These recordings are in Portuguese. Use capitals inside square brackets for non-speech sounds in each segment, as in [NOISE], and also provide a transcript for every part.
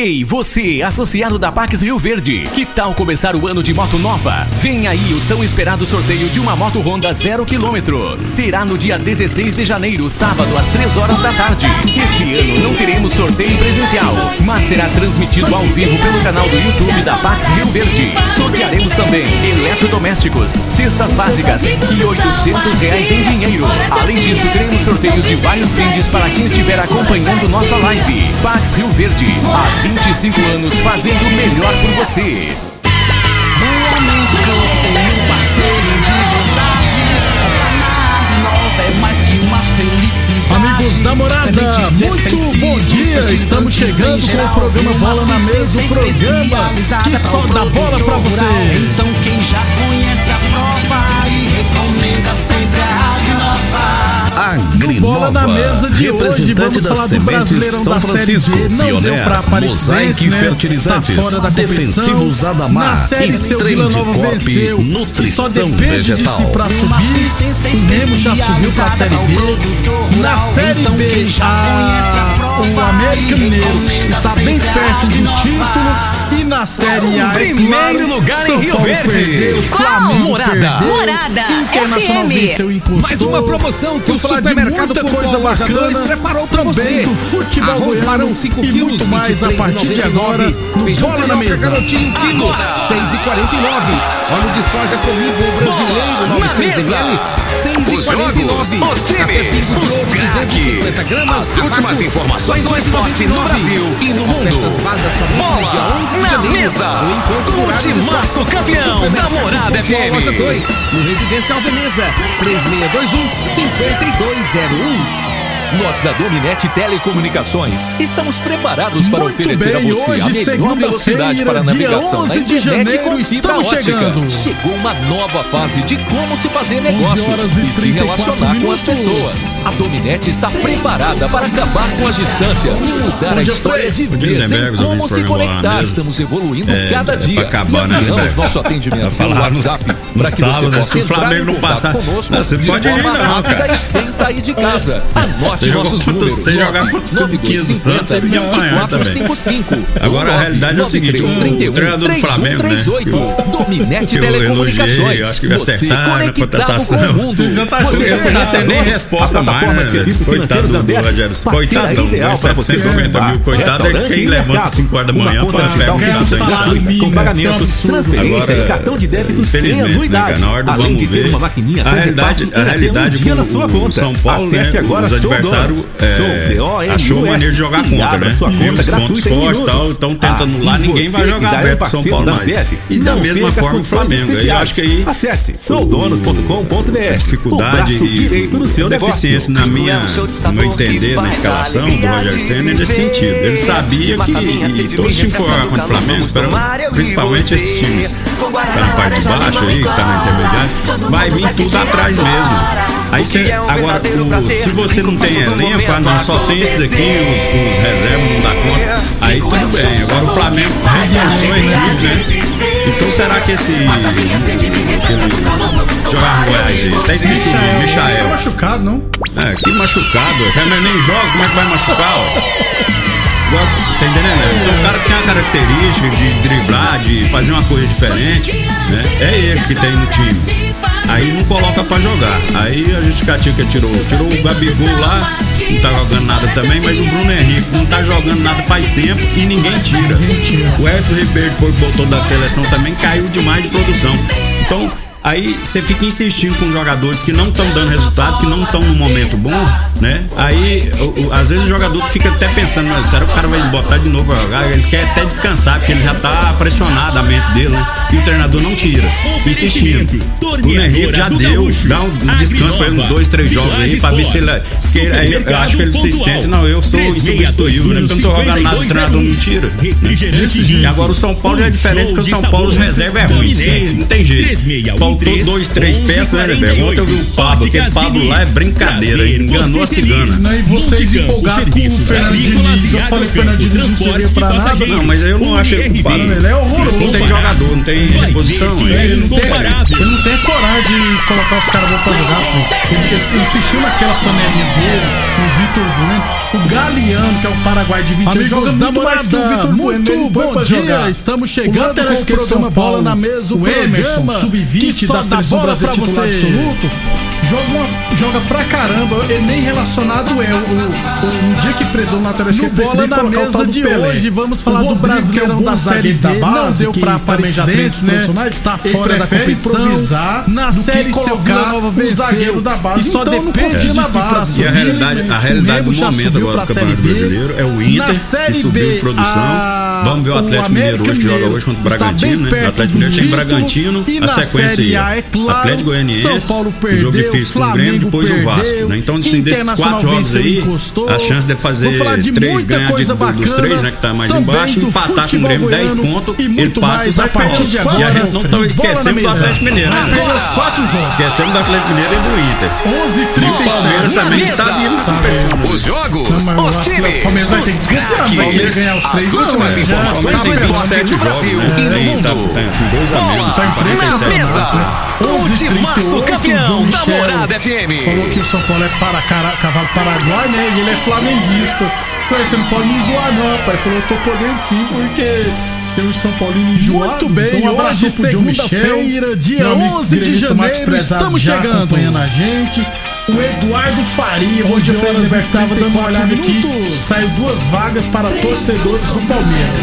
Ei, você, associado da Pax Rio Verde, que tal começar o ano de moto nova? Vem aí o tão esperado sorteio de uma moto Honda 0 km. Será no dia 16 de janeiro, sábado, às 3 horas da tarde. Este ano não teremos sorteio presencial, mas será transmitido ao vivo pelo canal do YouTube da Pax Rio Verde. Sortearemos também eletrodomésticos, cestas básicas e 800 reais em dinheiro. Além disso, teremos sorteios de vários brindes para quem estiver acompanhando nossa live. Pax Rio Verde, há 25 anos fazendo o melhor por você. Amigos da morada, muito bom dia! Estamos chegando com o programa Bola na Mesa, o programa que só dá bola pra você. Então quem já Na mesa de hoje, vamos falar do Brasileirão da Série B. Não deu pra Aparecidense, Mosaic né? Fertilizantes, Tá fora da competição. Defensivos Adamar Na Série C, o Vila Nova Corp, venceu. Nutrição Só depende Vegetal. de si pra subir. O Remo já subiu pra Série B. Na Série B, a... o América Mineiro está bem perto do título. E na Série A, é Primeiro claro, lugar em São Rio Paulo Verde. Perdeu, Qual? Flamengo Morada. perdeu, Morada Internacional FM. venceu encostou. Mais uma promoção que o de Supermercado Pompom coisa bacana 2 preparou pra também você. do futebol Arroz Barão 5 e quilos, muito mais a partir de 23,99. agora no Bola na Mesa. garotinho quilo, 6,49. Óleo de soja comigo brasileiro, 900 ml, 6,49. Os jogos, os Café times, de os craques. 250 gramas. As últimas informações do esporte no 2,99. Brasil e no mundo. Ofertas válidas somente no dia 11 de Bola na mesa. Com o timaço campeão da Morada FM. Loja 2, no Residencial Veneza, 3621 5201. Nós da Dominete Telecomunicações estamos preparados para Muito oferecer bem, a você hoje, a melhor velocidade para a navegação 11 na de internet janeiro, com fibra ótica. chegando. Chegou uma nova fase de como se fazer negócios e e se 34 relacionar com as minutos. pessoas. A Dominete está preparada para acabar com as distâncias e mudar a Bom dia, história de vez em como se conectar. Estamos evoluindo É, cada é dia. pra acabar, né, ampliamos nosso atendimento pelo falar no- WhatsApp para que sábado, você né, possa entrar Flamengo em contato passar- conosco você de pode ir, forma não, rápida cara. e sem sair de casa. Anote Você jogou nossos contra- números. você jogar contra o Sub-15 do Santos, ia apanhar também. 2455. Agora, a realidade é o seguinte, o treinador do Flamengo, né, 3138. Dominete eu Telecomunicações. eu acho que vai acertar na contratação. Você já tá achando que não tá sem nem resposta mais, né, velho? Coitado do Rogério. Coitadão, ideal ganha para você 750 mil. Coitado é quem levanta mercado. 5 horas da manhã digital pegar um mínimo, com pagamento, que absurdo. transferência e cartão de débito sem né, anuidade. na hora do Além vamos de ter ver, a realidade, a realidade um dia na sua conta. São Acesse né, agora Donos. é, achou maneira de jogar contra, né? sua E conta os pontos fortes e tal, estão tentando Ah, lá, ninguém vai jogar é aberto pro São Paulo da mais. E da mesma forma o Flamengo. Eu acho que aí Acesse soudonos.com.br. dificuldade o braço e seu deficiência na minha, no meu entender, na escalação do Roger Senna é nesse sentido. Ele sabia que todos os times que jogar contra o Flamengo, pra- principalmente esses times que tá na parte de baixo aí, que tá na intermediária, vai vir tudo atrás mesmo. Aí você, agora, o- se você não tem elenco, ah, não, só tem esses aqui, os, os reservas não dá conta, aí tudo bem. Agora o Flamengo repensou a equipe, né? Então será que esse. aquele jogar no Goiás aí? Até esqueci o nome, Tá Michael. machucado, não? É, que machucado. O cara nem joga, como é que vai machucar? ó? Tá entendendo? Então o cara que tem a característica de driblar, de fazer uma coisa diferente, né? É ele que tem no time. Aí não coloca pra jogar. Aí a justificativa tirou. Tirou o Gabigol lá, não tá jogando nada também, mas o Bruno Henrique não tá jogando nada faz tempo e ninguém tira. O Everton Ribeiro, depois que voltou da seleção, também caiu demais de produção. Então, aí você fica insistindo com jogadores que não estão dando resultado, que não estão no momento bom, né? Aí, o, o, às vezes o jogador fica até pensando, mas será que o cara vai botar de novo pra jogar? Ele quer até descansar, porque ele já tá pressionado a mente dele, né? E o treinador não tira. Insistindo. O Henrique já deu, dá um, descanso pra ele uns dois, três jogos aí, pra ver se ele. É, que eu acho que ele se sente, não, eu sou insubstituível, né? Porque eu não tô jogando nada, o treinador não tira. Né? E agora o São Paulo já é diferente, porque o São Paulo os reserva é ruim. Não tem jeito. Faltou dois, três peças, né, Ontem eu vi o Pablo, porque Pablo lá é brincadeira, enganou a cigana. Não, né? e vocês empolgados com o Fernando Diniz. Eu falei que o Fernando Diniz não seria pra nada. Não, mas eu não acho ele culpado. Ele né? é horroroso. Não tem jogador, não tem posição Ele né? não tem coragem de colocar os caras pra jogar, Ele insistiu naquela panelinha dele, o Vitor Bueno. O Galeano, que é o Paraguai de 20 anos, joga muito mais que o Vitor Bueno. Muito bom dia, estamos chegando com o programa Bola na Mesa. O Emerson, sub-20 da seleção brasileira titular absoluto, joga, joga pra caramba. Ele nem relacionado é o, o, o dia que prezou na lateral esquerda. Bola na mesa de Pelé. hoje, vamos falar do do que é um da série da base, não deu pra Aparecidense, né? Está fora da competição. improvisar na série colocar o zagueiro da base. E só então, depende da base. E a realidade, né? a realidade do momento agora do Campeonato Brasileiro é o Inter que subiu em produção. Vamos ver o Atlético Mineiro hoje, que joga hoje contra o Bragantino. Né? O Atlético Mineiro tem Bragantino, a sequência aí. É Atlético Goianiense, São Paulo perdeu, o jogo difícil com o Grêmio, depois o Vasco. Então, assim, desses Internacional quatro jogos aí, encostou. a chance de fazer falar de três, ganhar de, bacana, dos três, né, que tá mais embaixo, empatar com o Grêmio, 10 pontos, e muito ele passa mais, a partir de agora. E a gente não tá esquecendo do Atlético Mineiro, né? Apenas quatro jogos. Esquecemos do Atlético Mineiro e do Inter. 11 30 E o Palmeiras também está vindo na tá competição. Os jogos, os times, Palmeiras vai ter que ganhar os três. As últimas informações em 27 jogos, né? E tá no. Tá, tá em 3 a campeão da Morada FM. Falou que o São Paulo é para caralho cavalo paraguai, né? E ele é flamenguista. Ué, você não pode me zoar, não, pai. Ele falou, eu tô podendo sim, porque bateu os São Paulino enjoado. Muito então, bem, um abraço hoje segunda-feira, dia 11 de janeiro, estamos chegando. acompanhando a gente. O Eduardo Faria, hoje o Fenas estava dando uma olhada aqui, saiu duas vagas para torcedores do Palmeiras.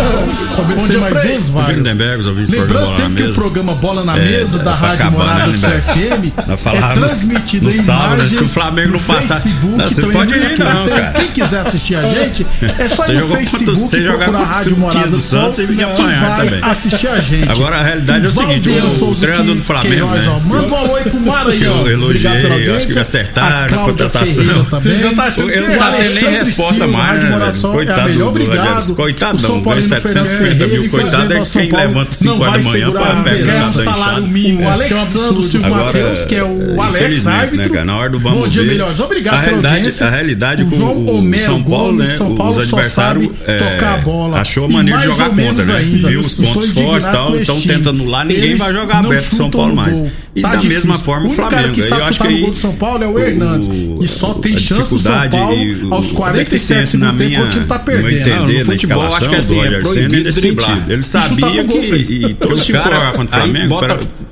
Ah, comecei é, mais duas vagas. Lembrando sempre que o programa Bola na é, Mesa é, da Rádio né, Morada do FM [LAUGHS] é transmitido em imagens que o Flamengo não passar. Facebook, você pode ir, não, cara. Quem quiser assistir a gente, é só ir no Facebook procurar a Rádio Morada do Santos você não, apanhar também. assistir a gente. Agora a realidade é o seguinte: o, o treinador do Flamengo. Né? Manda um alô aí pro Maranhão. Eu elogiei, eu acho que acertaram a contratação. [LAUGHS] Também. Já tá achando ele né? é não tá tendo nem resposta mais. Coitado do obrigado. Coitadão, ganha 750 mil. Coitado é quem levanta 5 horas da manhã pra pegar um salário mínimo. Alexandre Silvio Matheus, que é o é Alex árbitro. Né, na hora do Bom dia, melhores. Obrigado pela audiência. A realidade com o São Paulo, né? Os adversários. Tocar a bola. Achou maneira de jogar com ponta, né? Ainda, Viu os pontos fortes e tal, então estão tentando anular, ninguém vai jogar aberto São Paulo mais. E tá da difícil. mesma forma o, o Flamengo. Cara eu acho que aí, o gol do São Paulo é o, o Hernandes. E só tem chance do São Paulo aos 47 na minha, o time tá perdendo. Entender, né? no futebol, acho que é assim, assim, é, é proibido Ele sabia que e, e todos contra o Flamengo,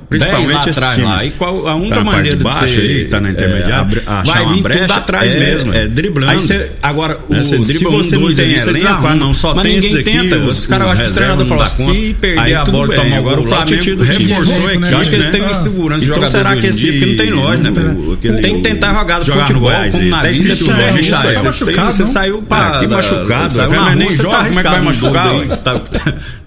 Principalmente atrás lá. E qual, a única tá maneira de baixo, você ali, tá na é, intermediária, é, achar uma brecha atrás é, mesmo. É, é driblando. Aí agora, né, o, se você um, dois, não tem elenco, você não, só mas tem ninguém tenta. Os, os caras acham que o treinador falou, se perder a bola e é, tomar agora o Flamengo reforçou aqui. Eu acho que eles têm ah, insegurança de então, jogador será que esse porque né, não tem nós, né? Tem que tentar jogar futebol como na vida. Você saiu para... Ah, que machucado. não na tá nem joga, como é que vai machucar?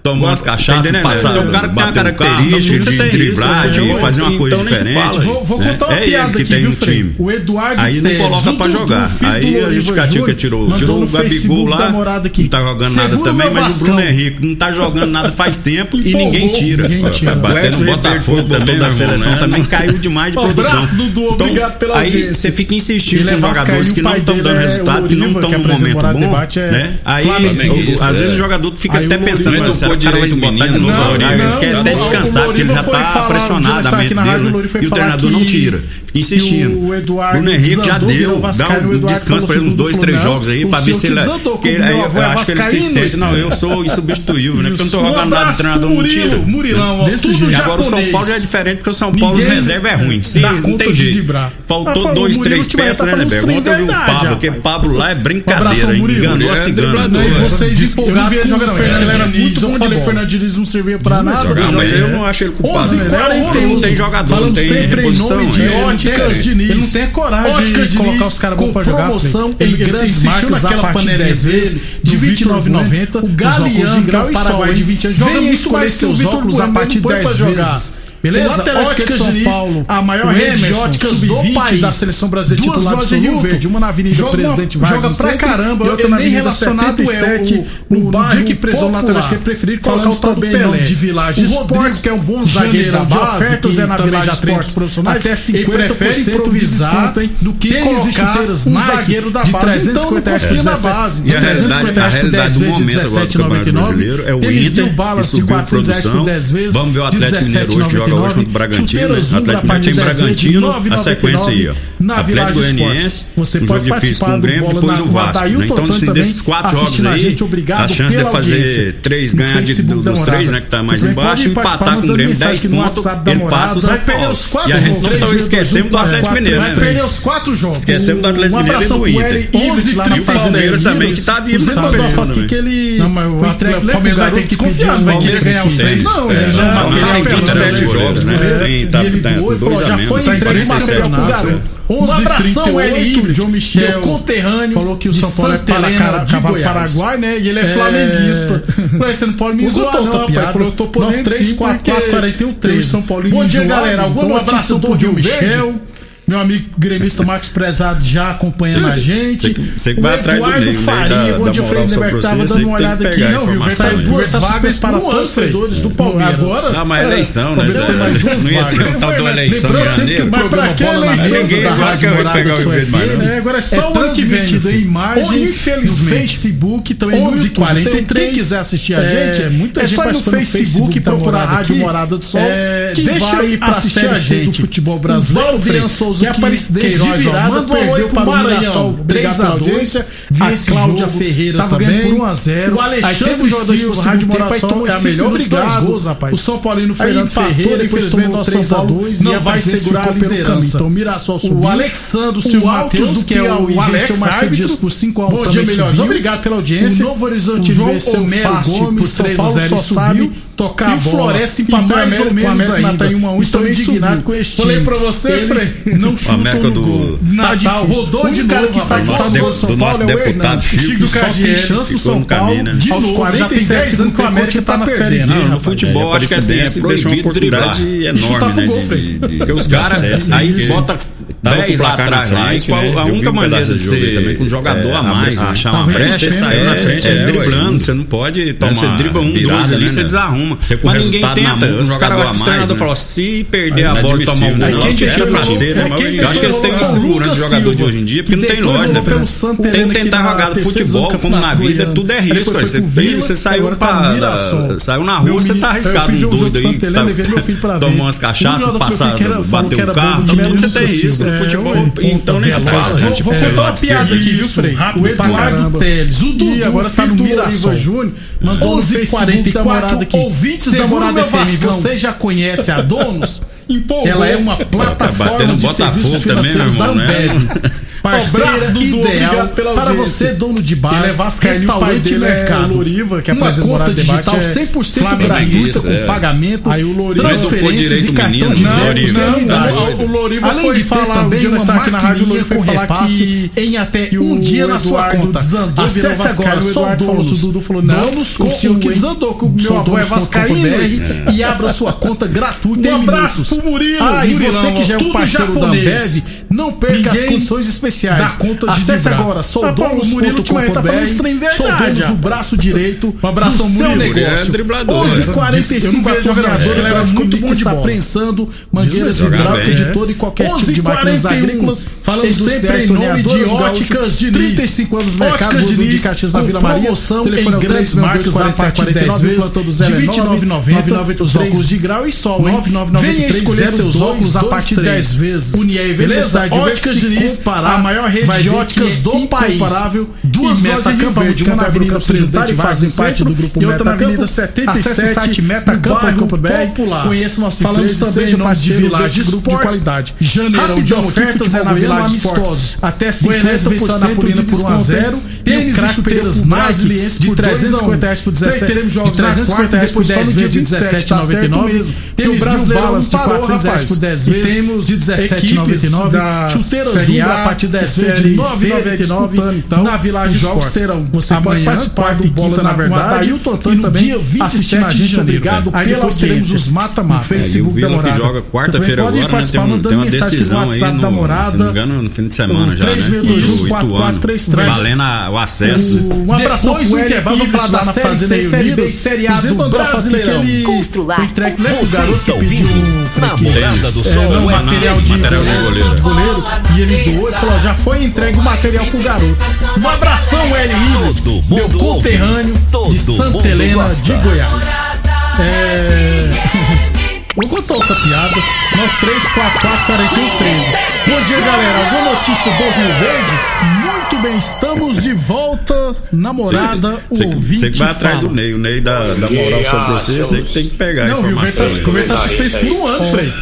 tomar umas tá cachaças, né? passar, então, o cara que tem característica um carro, de driblar, de, fazer uma coisa então diferente. Né? Vou, vou contar uma é piada ele que aqui, tem um time. O Eduardo aí não coloca para jogar. Aí a justificativa que tirou, tirou o Gabigol lá, não tá jogando nada também, mas o Bruno Henrique não tá jogando nada faz tempo e ninguém tira. Batendo no Botafogo também, da seleção né, né? também caiu demais de produção. Então, obrigado pela Aí você fica insistindo com jogadores que não estão dando resultado, que não estão num momento bom. Aí às vezes o jogador fica até pensando, cara, cara não, Não, ele quer até descansar, porque ele já tá pressionado a. E o treinador não tira. Fica insistindo. O Eduardo Bruno Henrique já deu. Dá um descanso pra ele uns dois, três jogos aí, pra ver se ele. É- acho que ele se sente. Não, eu sou insubstituível, né? Porque eu não tô jogando nada do treinador, não tira. Murilão, Agora o São Paulo já é diferente, porque o São Paulo, os reserva é ruim. Não tem jeito. Faltou dois, três peças, né, Neberg? Ontem eu vi o Pablo, porque Pablo lá é brincadeira. Enganou a cigana. E vocês empolgados com o Fernando era Muito bom de falei, bola. Fernando Diniz não servia pra nada. mas jogos, eu não acho ele culpado. 11 não. e 40, Não tem jogador, Falando não tem sempre em nome de Ele não óticas Diniz. ele não tem coragem Óticas de colocar os caras bons pra jogar, promoção em Ele grandes marcas naquela a partir de panelinha 10 vezes, Beleza? Óticas, de São Paulo, a maior rede de óticas do país. da seleção brasileira Duas tipo, lojas em Rio Verde, uma na Avenida joga, Presidente Vargas. Joga pra caramba, e outra na Avenida relacionado 77, é o, no bairro que presou o lateral esquerdo, preferir colocar o também Pelé. de Village o Rodrigo, que é um bom zagueiro da base, ofertas é na Village Atlético profissionais, até 50% prefere improvisar do que colocar um zagueiro da base. Então não confia na base. De 350 reais por 10 vezes de 17,99. Eles deu balas de 400 reais por 10 vezes de 17,99 joga hoje contra o Bragantino, né? Atlético Mineiro tem Bragantino, 9, a sequência aí, ó. Na Atlético Goianiense, você um jogo difícil com o Grêmio, depois o Vasco. Né? Então, assim, desses quatro jogos aí, a, chance de fazer três ganhar dos três, né, que tá mais embaixo, empatar com o Grêmio 10 pontos, ele passa o São Paulo. E a gente não tá esquecendo do Atlético Mineiro, né? perder os quatro jogos. Esquecemos do Atlético Mineiro e do Inter. E o Palmeiras também, que tá vivo. Você tá mandou a aqui que ele... Não, mas o Palmeiras vai ter que confiar, vai querer ganhar os três. Não, ele já... Ele tem 27 jogos. Né? Tem, tá, e ele tá, doou, falou, já foi tá entregue material tá pro garoto. Né? um é abração, Eli João Michel, meu conterrâneo. Falou que o São Paulo é para, cara, de Paraguai, né? E ele é, é... flamenguista. Falei, você não pode me zoar, não, rapaz. Piada. Falou, eu tô podendo 3, 4, 4, 41, 3. São Paulo Bom dia, galera. Então Alguma notícia do João Michel? meu amigo gremista Max Prezado já acompanhando a gente. Você que vai atrás do meio, né, Faria, da, bom dia, Freire Leber, dando uma olhada aqui. Não, né? viu? Vai sair duas né? vagas para torcedores do Palmeiras. Agora. Não, mas é é eleição, né? Não ia ter tal da eleição. Mas pra que eleição da Rádio Morada? Agora é só é o ano que vem. em imagens no Facebook, também no YouTube. Quem quiser assistir a gente, é muita gente só no Facebook procurar Rádio Morada do Sol. Deixa aí pra assistir a gente do futebol brasileiro. Valdir Souza que a Aparecidense de virada manda um para o Maranhão. 3x2. A Cláudia jogo, Ferreira tava também. ganhando por 1x0. O Alexandre Silva, Rádio Moração, é a melhor brigada. O São Paulino Fernando Ferreira, infelizmente, nós 3x2. Não vai segurar a liderança. Então, Mirassol subiu. O Alexandre Silva, Matheus, que é o Alex Dias por 5x1. Bom dia, melhores. Obrigado pela audiência. O Novo Horizonte venceu o Gomes por 3x0 subiu tocar e o bola. Floresta empatou então, mais ou menos ainda. Tá em 1 1, estou indignado com este então, time. Falei pra você, Fred não chutam América. Do... Natal, tá rodou de cara que está chutando de São do Paulo é nosso deputado Chico, Chico do só tem chance no São Paulo. Caminho, né? né? De novo, 47 anos que o América está na Série A, No futebol, acho que é bem proibido uma oportunidade enorme, né? né? Porque os caras, aí bota Dava 10 lá atrás. Né? Frente, lá, né? a única maneira de, de você também com um jogador é, a mais, a, achar uma brecha, você sair na frente é, é, driblando, você não pode tomar. Você dribla um, virada, dois ali, né, você desarruma. Você Mas ninguém tenta. Mão, os caras gostam de treinador falam, se perder a bola e tomar um gol, quem tira pra ser, Eu acho que eles têm uma segurança né, de jogador de hoje em dia, porque não tem lógica, né? Tem que tentar jogar futebol, como na vida, tudo é risco. Você saiu pra. Saiu na rua, você tá arriscado. Um doido aí. Tomou umas cachaças, bateu o carro. Você tem risco, futebol, então nem se fala. Vou, vou contar uma piada aqui, viu, Frei? O Eduardo Teles, o Dudu, agora tá no Mirassol. Júnior, mandou 11h44, ouvintes da Morada FM, você já conhece a Donos? [LAUGHS] Empolgou. Ela é uma tá plataforma tá de serviços também, financeiros irmão, da né? Ambev. Né? [LAUGHS] Parceira do ideal pela para você, dono de bar, é restaurante e mercado. É Loriva, que é Uma conta digital é 100% gratuita com pagamento, Aí o Loriva transferências e cartão de débito. Não, o Loriva Além foi de falar também uma aqui na rádio, o Loriva foi falar que em até um dia na sua conta. Acesse agora, só donos. Dudu falou, não, donos com o senhor que desandou, o meu avô é vascaíno. E abra sua conta gratuita Um abraço pro Murilo. Ah, e você que já é um parceiro da Ambev, não perca as condições especiais dá conta de Acesse livrar. agora, o ultimamente tá do rapaz. braço direito Um abraço do ao seu Murilo. negócio. É driblador. 11:45 Eu não vejo a jogador, torneadora era muito bom de está prensando mangueiras hidráulicas de é. todo e qualquer tipo de máquinas 11:41, agrícolas. Falando industriais, sempre em nome de Óticas Diniz. 35 anos no mercado de Diniz, Caxias na Vila Maria. promoção Telefone é em grandes 3 marcas a partir de 10 vezes de 29,90. Os óculos de grau e sol, hein? 99,93, Venha escolher seus 02, óculos a partir de 10 vezes. Unier Beleza? Óticas Se Diniz, a maior rede de óticas é do país. Duas E lojas em Rio Verde, uma na Avenida Presidente, fazem parte do grupo e outra na. Avenida 77, Acesse o site Metacampo.br. Conheça nosso Falamos também em nome de Village grupo de qualidade. Janeirão de ofertas é na Village. Esportes. Até Goianense 50% venceu a Napolina de por 1 a 0 tênis e chuteiras Nike de 350 reais por 17. Teremos jogos de 350 reais por 10 vezes de 17,99. Temos Brasileirão Balas de 400 reais por 10 vezes temos de 17,99. Chuteiras Zumba a partir de 10 vezes de 9,99 então, na Village Jogos serão. Você pode participar do Bola na Verdade é, e o Totan também. Dia 27 de janeiro. Obrigado pela audiência. os mata-mata. Facebook da Morada. joga quarta-feira agora. Né? Tem, uma decisão aí no, se não me engano, no fim de semana já, né? Valendo a o acesso. Um abraço Depois do intervalo, vamos falar da Série C, Série B Série A do Brasileirão. Constrular. Foi entregue, né? lembra o garoto que pediu um Namorada do é, Sol. É, não, material do goleiro, de goleiro. E ele doou e falou, já foi entregue o material pro garoto. Um abração, L.I., meu conterrâneo de Santa Helena de Goiás. É... Vou contar outra piada. Nós 3, 4, 4, 41, 13. Bom dia, galera. Alguma notícia do Rio Verde? Muito bem, estamos de volta, namorada, cê, o ouvinte Você que vai fala. atrás do Ney, o Ney da, da moral sobre você, você que tem que pegar não, a informação. Não, o governo tá-, tá, suspenso por um ano, é. Frei.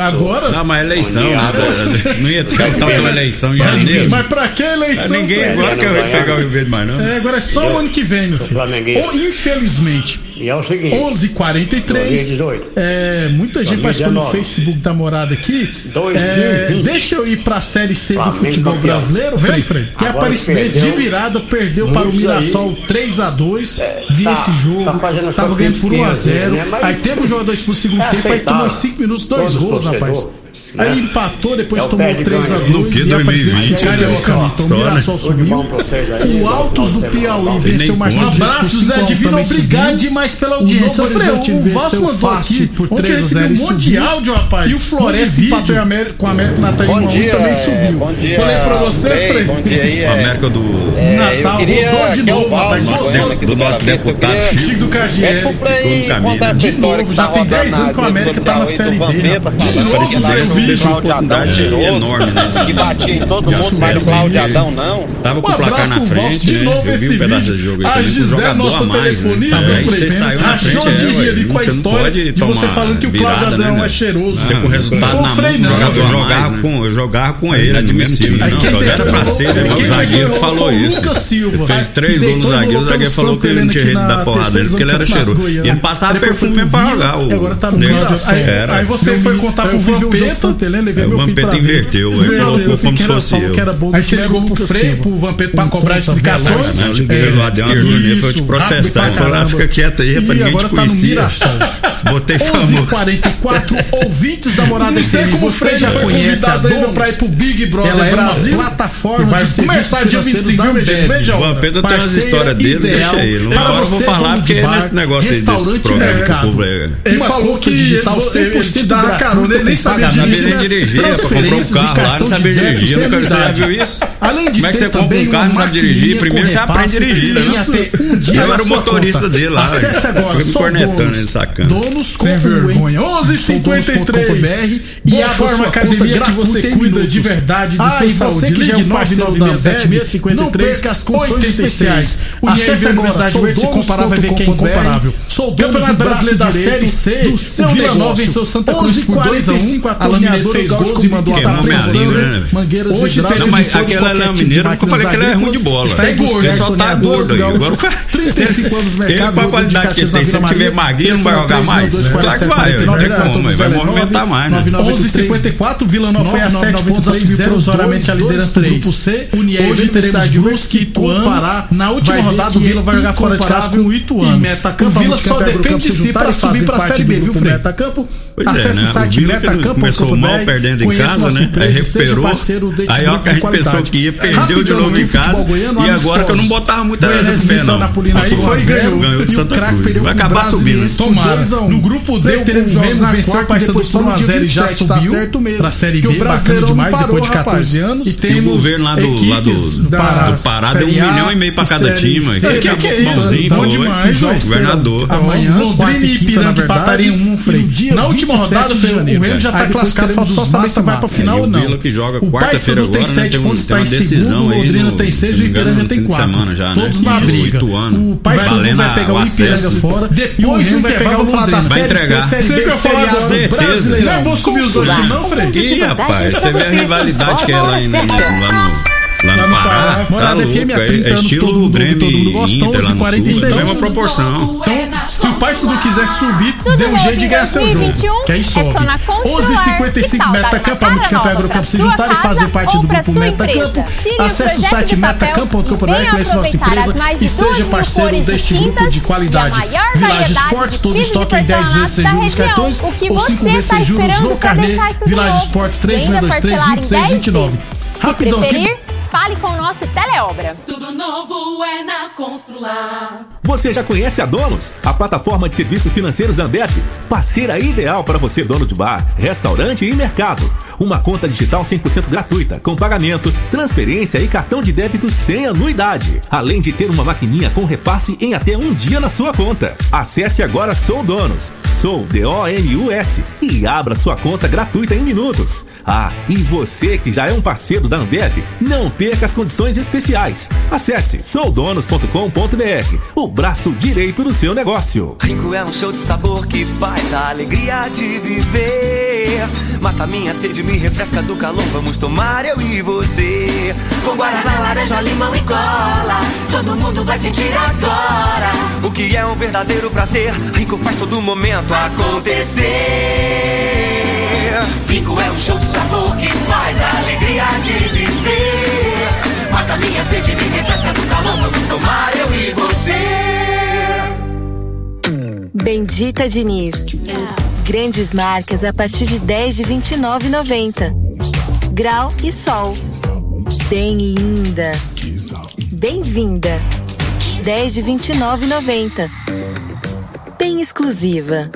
Agora... Não, mas é eleição, né? não ia ter tal tá pela eleição em janeiro. Mas pra que eleição, Ninguém agora quer ganhar. pegar o Rio Verde mais, não. É, agora é só o ano que vem, meu filho. Ou, infelizmente. E é o seguinte... 11h43, é, muita gente participando no Facebook da morada aqui. É, deixa eu ir pra Série C do futebol brasileiro, Frei, Frei. Que Agora Aparecidense de virada perdeu para o Mirassol 3x2. É, vi tá, esse jogo, tá tava ganhando por 1x0. Né? Aí teve um jogador expulso no segundo é tempo, aí tomou 5 minutos, dois gols, rapaz. Né? Aí empatou, depois é tomou 3x2. No que 2020, e cara, né? cara, então, só, Mirassol né? subiu. O Altos do Piauí venceu o Marcelo. Um abraço, Zé Divino. Obrigado demais pela audiência. O, o Vasco mandou aqui por 3x0. Um monte de áudio, rapaz. E o Floresta empatou com o América Natal e também subiu. Falei pra você, Frei. O. América do Natal rodou de novo, rapaz. Do nosso deputado Chico do KGL. Do Camilo. De novo, já tem 10 anos que o América tá na Série D. De novo, Frei. Luiz, Cláudio Adão tirou. enorme, né? Que batia em todo mundo, mas o Cláudio Adão não. Tava com o placar na frente. De né? novo esse vídeo. A Gisé, nossa telefonista, por exemplo, achou de rir ali com a história de você falando que o Cláudio Adão né, é cheiroso. Você com resultado na mão. Eu jogava com ele, admissível. Não, era pra ser, o zagueiro falou isso. Fez três gols no zagueiro, o zagueiro falou que ele não tinha jeito da porrada dele, porque ele era cheiroso. Ele passava perfume mesmo pra jogar. Agora tá no Aí você foi contar pro Vampeta, Santelena, levei é, meu filho pra ver. inverteu, ele é, inverteu, eu como eu. Que era bom, Aí você ligou pro Freio, pro Vampeta pra então, cobrar então, explicações. Não, eu liguei lá, deu uma dormida pra eu te processar. Eu falei, ah, fica quieto aí, rapaz, ninguém te tá conhecia. Botei famoso. 44 ouvintes da Morada é o Freio já conhece a Dona. pra ir pro Big Brother é Brasil. plataforma de começar dia 25, veja. O Vampeta tem umas histórias dele, deixa ele. Agora eu vou falar, porque nesse negócio aí desse programas. Ele falou que digital 100% ele dá carona, ele nem sabia de saber dirigir, é só comprou um carro lá, não saber dirigir. Nunca, você já viu isso? Além de Como é que você compra um carro, não sabe dirigir? Primeiro você aprende a dirigir, né? Um eu era o motorista conta. dele lá. Acesse agora, só cornetando e sacando. Donos com vergonha. 1153 e a forma academia que você cuida de verdade de ah, sua saúde. Ligue 9967653 é não perca as condições especiais. O IEV Universidade Verde se comparar vai ver quem é incomparável. Sou dono do Brasileiro da Série C do seu Vila Nova em seu Santa Cruz por 2 a 1. Mineiro fez gols né? e mandou a Mangueira, Mangueira Hoje tem Não, mas aquela é Mineiro, porque eu falei que ela é ruim de bola. Tá gordo, só tá gordo aí. Agora 35 anos no [LAUGHS] Ele, Com a qualidade que ele tem, se ele tiver magrinho, não vai jogar mais. Claro que vai, não tem como, vai movimentar mais, né? 11:54 Vila Nova foi a 7 pontos, assumiu provisoriamente a liderança do grupo C. União Hoje teremos Brusque e Ituano. Na última rodada o Vila vai jogar fora de casa com o Ituano. O Vila só depende de si para subir para a Série B, viu, Fred? Meta Acesse o site Meta Campo mal perdendo em casa, né? Aí recuperou. Aí ó, que a gente pensou que ia, perdeu de novo em casa. E agora que eu não botava muita gente no pé, não. Aí foi ganhou. Ganhou de Santa Cruz. Vai acabar subindo. Tomara. No grupo D, teremos o mesmo venceu o Paysandu por 1 a 0 e já subiu pra Série B. Bacana demais, depois de 14 anos. E temos o governo lá do, Pará deu um milhão e meio pra cada time. Que, é que, que, bonzinho, O governador. Amanhã, Londrina e Ipiranga empatariam um, Frei. Na última rodada, o Remo já tá classificado falta teremos só os saber se vai pra final É, ou o não. Vila que joga O quarta-feira Paysandu tem agora, né? 7 Tem um- pontos, tem tá em uma decisão segundo, aí Londrina tem se 6 não e o Ipiranga tem fim de 4. semana já, né? Todos na Isso, briga. O Paysandu vai pegar o o Ipiranga fora. Depois E no intervalo vamos falar da Série C, entregar. Série Sei B, que eu Série falar A do. Brasileirão. Não é bom subir os dois não, Frei? Ih, rapaz, você vê a rivalidade que é lá, no, lá no Pará. Tá Morada louco, FM há 30 é, é anos, todo estilo Grêmio todo mundo gosta, Inter lá 11, no 46. sul, é a mesma proporção. Então, o Rapaz, se não quiser subir, Tudo dê um jeito de ganhar seu jogo. 2021 Que aí é sobe. só na Constrular. 11h55 Que tal dar Metacampo, a Multicampo e cara Agrocampo se juntaram e casa parte do grupo Metacampo. Acesse o site metacampo.com.br conheça nossa empresa e seja parceiro deste grupo de a qualidade. Village Esportes, todo estoque em 10 vezes sem juros da cartões que ou 5 você vezes tá sem juros esperando no carnê. Village? Esportes E ainda 3623 parcelar em 26 29. 10 Rapidão preferir, fale com o nosso teleobra. Tudo novo é na Constrular. Você já conhece a Donos, a plataforma de serviços financeiros da Ambev? Parceira ideal para você, dono de bar, restaurante e mercado. Uma conta digital 100% gratuita, com pagamento, transferência e cartão de débito sem anuidade. Além de ter uma maquininha com repasse em até um dia na sua conta. Acesse agora Sou Donos, Sou D-O-N-U-S e abra sua conta gratuita em minutos. Ah, e você que já é um parceiro da Ambev, não perca as condições especiais. Acesse soudonos.com.br, o braço direito do seu negócio. Rico é um show de sabor que faz a alegria de viver. Mata minha sede, me refresca do calor. Vamos tomar eu e você. Com guaraná, laranja, limão e cola. Todo mundo vai sentir agora. O que é um verdadeiro prazer. Rico faz todo momento acontecer. Rico é um show de sabor que faz a alegria de viver. Mata minha sede, me refresca do calor. Vamos tomar eu e você. Bendita Diniz. Grandes marcas a partir de 10 de 29,90. Grau e Sol. Bem linda. Bem-vinda. 10 de 29,90. Bem exclusiva.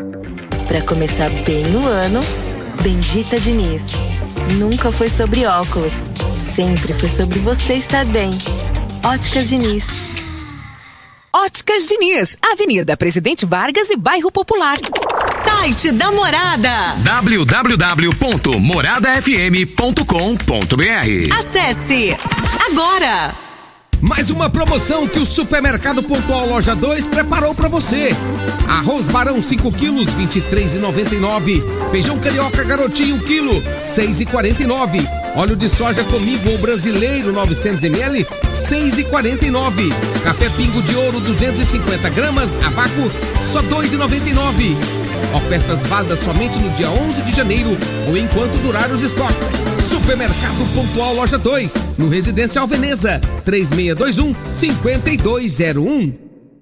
Para começar bem o ano, Bendita Diniz. Nunca foi sobre óculos. Sempre foi sobre você estar bem. Óticas Diniz. Óticas Diniz, Avenida Presidente Vargas e Bairro Popular. Site da Morada. www.moradafm.com.br Acesse agora. Mais uma promoção que o Supermercado Pontual Loja 2 preparou para você. Arroz Barão 5 quilos, 23,99. Feijão Carioca Garotinho 1 quilo, 6,49. Óleo de soja comigo brasileiro 900 ml, 6,49. Café Pingo de Ouro 250 gramas, a vácuo, só 2,99. Ofertas válidas somente no dia 11 de janeiro ou enquanto durar os estoques. Supermercado Pontual Loja 2, no Residencial Veneza, 3621 5201.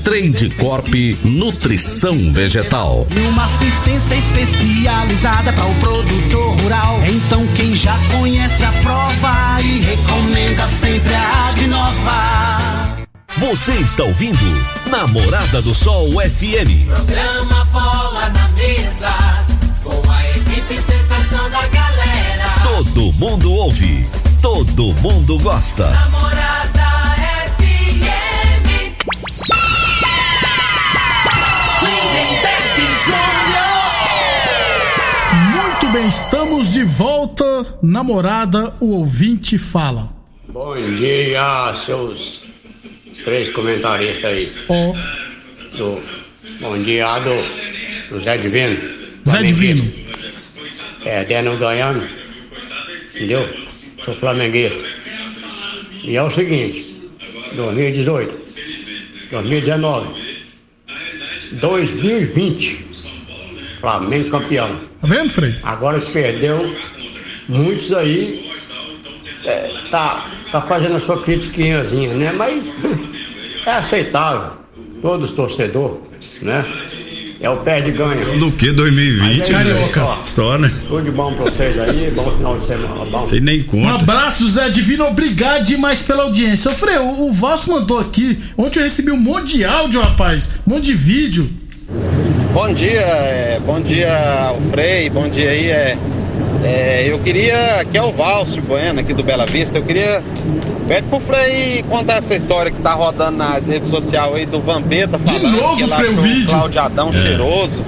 Trade Corp Nutrição Vegetal. E uma assistência especializada para o produtor rural. Então quem já conhece a prova e recomenda sempre a Agrinova. Você está ouvindo Namorada do Sol FM. Programa Bola na Mesa, com a equipe sensação da galera. Todo mundo ouve, todo mundo gosta. Namorada Muito bem, estamos de volta. Namorada, o ouvinte fala. Bom dia, seus três comentaristas aí. Ó, Do, bom dia do, do Zé Divino. Zé Divino. É, Daniel Daiano. Entendeu? Sou flamenguista. E é o seguinte, 2018, 2019, 2020, Flamengo campeão. Tá vendo, Frei? Agora que perdeu, muitos aí é, tá, tá fazendo a sua critiquinhazinha, né? Mas [LAUGHS] é aceitável. Todos os torcedores, né? É o pé de ganho. No que 2020? Carioca. Só, né? Tudo de bom pra vocês aí, bom final de semana. Bom. Você nem Um conta. abraço, Zé Divino. Obrigado demais pela audiência. Ô, Frei, o, o Vasco mandou aqui. Ontem eu recebi um monte de áudio, rapaz. Um monte de vídeo. Bom dia, é, bom dia ao Frei, bom dia aí. É, é, eu queria, aqui é o Valcio Bueno, aqui do Bela Vista, eu queria pede pro Frei contar essa história que tá rodando nas redes sociais aí do Vampeta falando novo, que Frei, o vídeo? Cláudio Adão É. cheiroso,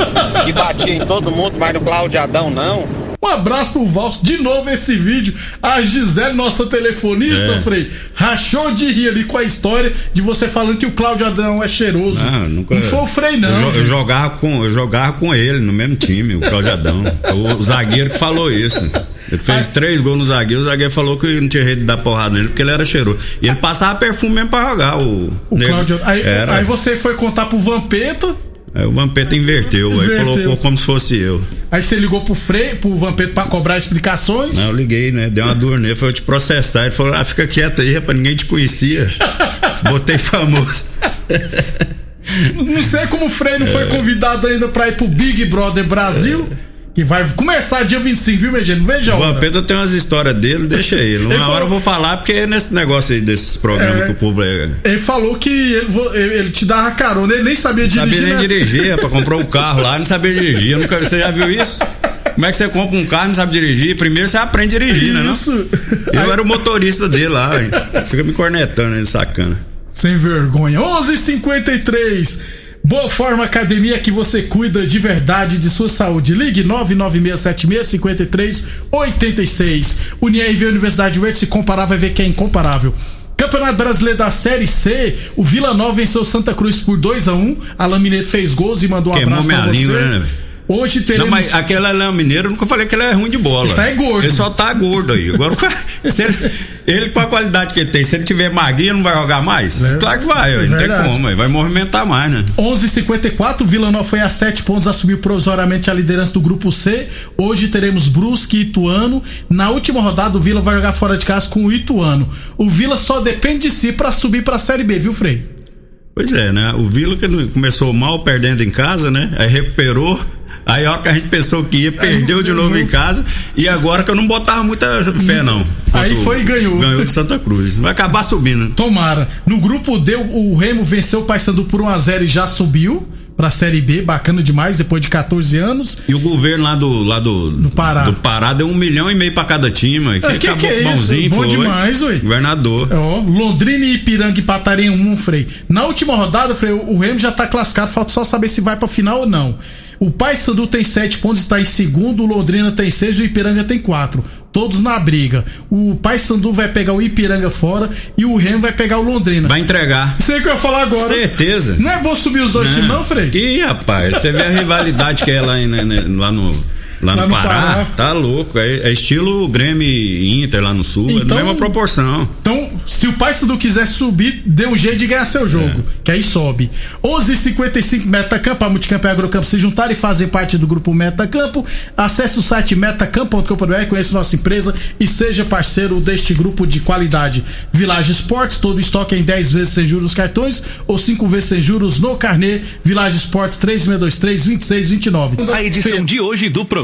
que batia em todo mundo, mas no Cláudio Adão não. Um abraço pro Valso. De novo esse vídeo. A Gisele, nossa telefonista, É. Frei, rachou de rir ali com a história de você falando que o Cláudio Adão é cheiroso. Não, nunca. Não foi o Frei, não. Eu, eu jogava com, eu jogava com ele no mesmo time, o Cláudio Adão. O, o zagueiro que falou isso. Ele fez três gols no zagueiro, o zagueiro falou que não tinha jeito de dar porrada nele porque ele era cheiroso. E ele passava perfume mesmo pra jogar. O, O. Cláudio, aí, aí você foi contar pro Vampeta, Aí o Vampeta inverteu, Inverteu. aí colocou como se fosse eu. aí você ligou pro Frei, pro Vampeta pra cobrar explicações. Aí eu liguei, né? Dei uma dor nele, foi eu te processar. Ele falou: ah, fica quieto aí, rapaz, ninguém te conhecia. [LAUGHS] Botei famoso. Não sei como o Frei não É. foi convidado ainda pra ir pro Big Brother Brasil, que vai começar dia 25, viu, meu gente? Não veja a O. Vampeta tem umas histórias dele, deixa ele. Uma Ele falou- hora eu vou falar, porque é nesse negócio aí desses programas É. que o povo é. Ele falou que ele, ele- te dava carona, ele nem sabia Não dirigir. sabia nem né? dirigir, rapaz, comprou um carro lá, não sabia dirigir. Eu nunca, você já viu isso? Como é que você compra um carro e não sabe dirigir? Primeiro você aprende a dirigir, né? Não? Isso. Eu era o motorista dele lá, hein? fica me cornetando ele, sacana. Sem vergonha. 11:53. Boa Forma Academia que você cuida de verdade de sua saúde. Ligue 996765386. UniRV Universidade Verde se comparar vai ver que é incomparável. Campeonato Brasileiro da Série C, o Vila Nova venceu Santa Cruz por 2 a 1 Alan Mineiro fez gols e mandou um Queimou abraço pra você. língua, né? Hoje teremos... Não, mas aquele Léo Mineiro, eu nunca falei que ele é ruim de bola. Ele tá é gordo. Ele só tá gordo aí. Agora, [LAUGHS] ele, ele com a qualidade que ele tem, se ele tiver magrinho, não vai jogar mais? Claro que vai, ué, não tem como, vai movimentar mais, né? 11:54 Vila Nova foi a 7 pontos, assumiu provisoriamente a liderança do grupo C. Hoje teremos Brusque e Ituano. Na última rodada, o Vila vai jogar fora de casa com o Ituano. O Vila só depende de si pra subir pra Série B, viu, Frei? Pois é, né? O Vila que começou mal perdendo em casa, né? Aí recuperou. Aí hora que a gente pensou que ia, perdeu de novo em casa. E agora que eu não botava muita fé, não. Aí foi e ganhou. Ganhou de Santa Cruz. Vai acabar subindo. Tomara. No grupo D, o Remo venceu o Paysandu por 1x0 e já subiu pra Série B. Bacana demais, depois de 14 anos. E o governo lá do, lá do, do, Pará. Pará deu um milhão e meio pra cada time. É, que que é isso? bonzinho, Bom foi. demais, ué. Governador. Ó, Londrina e Ipiranga empataram em 1, Frei. Na última rodada, Frei, o Remo já tá classificado, falta só saber se vai pra final ou não. O Paysandu tem 7 pontos, está em segundo, o Londrina tem 6 e o Ipiranga tem 4. Todos na briga. O Paysandu vai pegar o Ipiranga fora e o Remo vai pegar o Londrina. Vai entregar. Sei o que eu ia falar agora. Certeza. Não é bom subir os dois times, não, Frei? Ih, rapaz, você vê a rivalidade que é lá, em- né, né, lá no. Lá, Lá no Pará, Pará. tá louco. É, é estilo Grêmio Inter lá no Sul, é Então- da mesma proporção. Então, se o Paysandu quiser subir, dê um jeito de ganhar seu jogo, que aí sobe. 11:55 Metacampo, a Multicampo e a Agrocampo se juntaram e fazem parte do grupo Metacampo. Acesse o site metacampo.com.br, conheça nossa empresa e seja parceiro deste grupo de qualidade. Village Esportes, todo estoque em 10 vezes sem juros nos cartões ou 5 vezes sem juros no carnê. Village Esportes 3623-2629. A edição de hoje do programa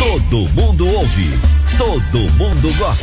Todo mundo ouve, todo mundo gosta.